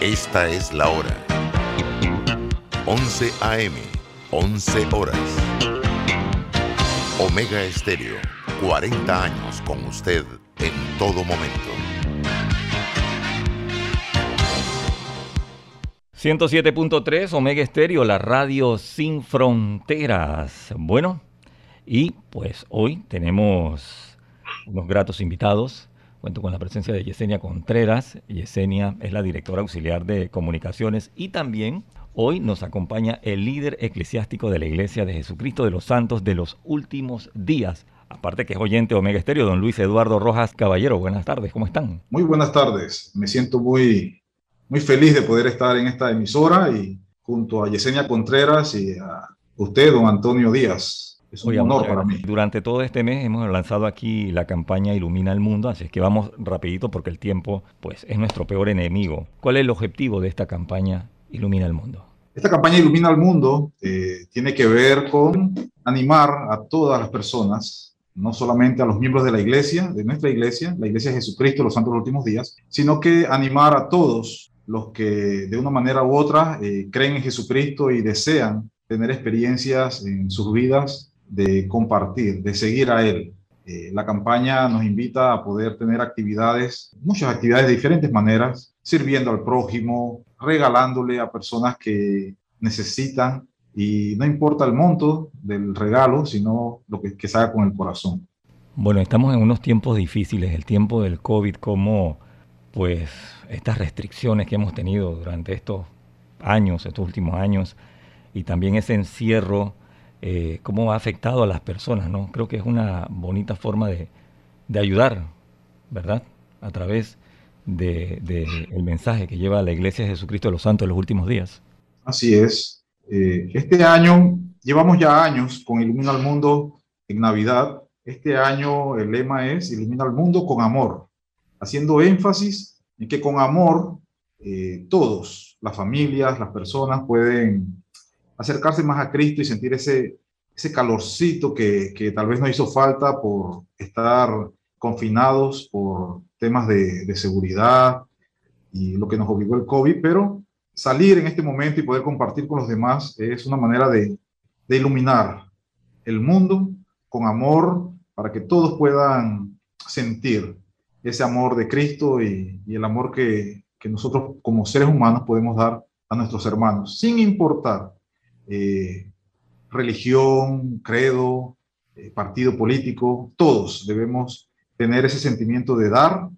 Esta es la hora. 11 AM, 11 horas. Omega Estéreo, 40 años con usted en todo momento. 107.3 Omega Estéreo, la radio sin fronteras. Bueno, y pues hoy tenemos unos gratos invitados. Cuento con la presencia de Yesenia Contreras. Yesenia es la directora auxiliar de comunicaciones y también hoy nos acompaña el líder eclesiástico de la Iglesia de Jesucristo de los Santos de los Últimos Días. Aparte que es oyente Omega Estéreo, don Luis Eduardo Rojas Caballero. Buenas tardes, ¿cómo están? Muy buenas tardes. Me siento muy, muy feliz de poder estar en esta emisora y junto a Yesenia Contreras y a usted, don Antonio Díaz. Es un honor para mí. Durante todo este mes hemos lanzado aquí la campaña Ilumina el Mundo, así es que vamos rapidito porque el tiempo pues, es nuestro peor enemigo. ¿Cuál es el objetivo de esta campaña Ilumina el Mundo? Esta campaña Ilumina el Mundo eh, tiene que ver con animar a todas las personas, no solamente a los miembros de la iglesia, de nuestra iglesia, la iglesia de Jesucristo, los santos de los últimos días, sino que animar a todos los que de una manera u otra eh, creen en Jesucristo y desean tener experiencias en sus vidas de compartir, de seguir a Él. Eh, la campaña nos invita a poder tener actividades, muchas actividades de diferentes maneras, sirviendo al prójimo, regalándole a personas que necesitan y no importa el monto del regalo, sino lo que, que se haga con el corazón. Bueno, estamos en unos tiempos difíciles, el tiempo del COVID, como pues estas restricciones que hemos tenido durante estos años, estos últimos años, y también ese encierro eh, cómo ha afectado a las personas, ¿no? Creo que es una bonita forma de, ayudar, ¿verdad? A través del de, el mensaje que lleva la Iglesia de Jesucristo de los Santos en los últimos días. Así es. Eh, este año, llevamos ya años con Ilumina al Mundo en Navidad. Este año el lema es Ilumina al Mundo con amor, haciendo énfasis en que con amor eh, todos, las familias, las personas pueden acercarse más a Cristo y sentir ese, ese calorcito que, que tal vez nos hizo falta por estar confinados por temas de, de, seguridad y lo que nos obligó el COVID, pero salir en este momento y poder compartir con los demás es una manera de, de iluminar el mundo con amor para que todos puedan sentir ese amor de Cristo y, y el amor que, que nosotros como seres humanos podemos dar a nuestros hermanos, sin importar eh, religión, credo, eh, partido político, todos debemos tener ese sentimiento de dar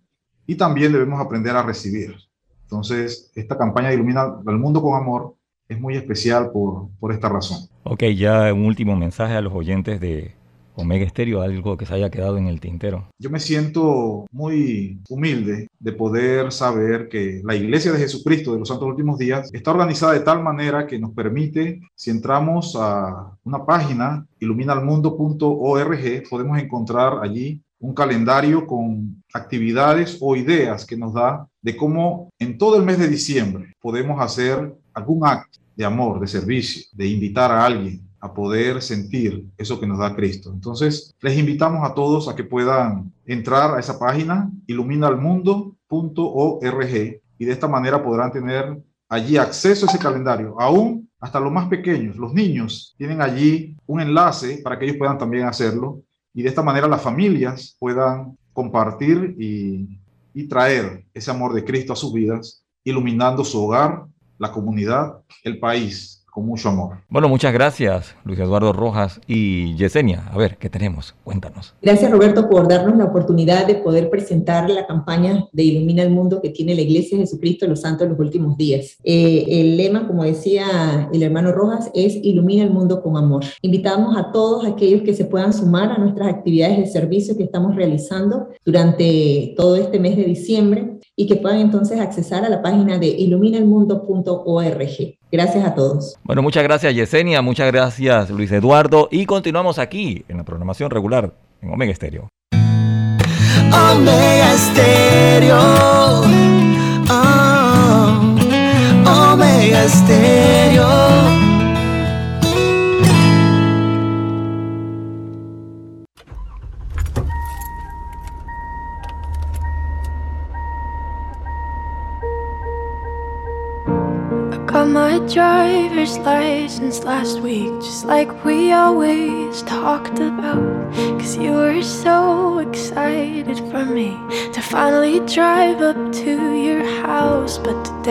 y también debemos aprender a recibir. Entonces, esta campaña de Ilumina al Mundo con Amor es muy especial por, por esta razón. Ok, ya un último mensaje a los oyentes de, Omega Estéreo, algo que se haya quedado en el tintero? Yo me siento muy humilde de poder saber que la Iglesia de Jesucristo de los Santos Últimos Días está organizada de tal manera que nos permite, si entramos a una página, iluminalmundo.org, podemos encontrar allí un calendario con actividades o ideas que nos da de cómo en todo el mes de diciembre podemos hacer algún acto de amor, de servicio, de invitar a alguien a poder sentir eso que nos da Cristo. Entonces, les invitamos a todos a que puedan entrar a esa página, iluminalmundo.org, y de esta manera podrán tener allí acceso a ese calendario, aún hasta los más pequeños, los niños, tienen allí un enlace para que ellos puedan también hacerlo, y de esta manera las familias puedan compartir y, y traer ese amor de Cristo a sus vidas, iluminando su hogar, la comunidad, el país con mucho amor. Bueno, muchas gracias, Luis Eduardo Rojas y Yesenia. A ver, ¿qué tenemos? Cuéntanos. Gracias, Roberto, por darnos la oportunidad de poder presentar la campaña de Ilumina el Mundo que tiene la Iglesia de Jesucristo de los Santos en los últimos días. Eh, el lema, como decía el hermano Rojas, es Ilumina el Mundo con amor. Invitamos a todos aquellos que se puedan sumar a nuestras actividades de servicio que estamos realizando durante todo este mes de diciembre y que puedan entonces accesar a la página de iluminalmundo.org. Gracias a todos. Bueno, muchas gracias Yesenia, muchas gracias Luis Eduardo y continuamos aquí en la programación regular en Omega Estéreo. Omega Estéreo. Oh, Omega Estéreo. Got my driver's license last week, just like we always talked about. Cause you were so excited for me to finally drive up to your house. But today,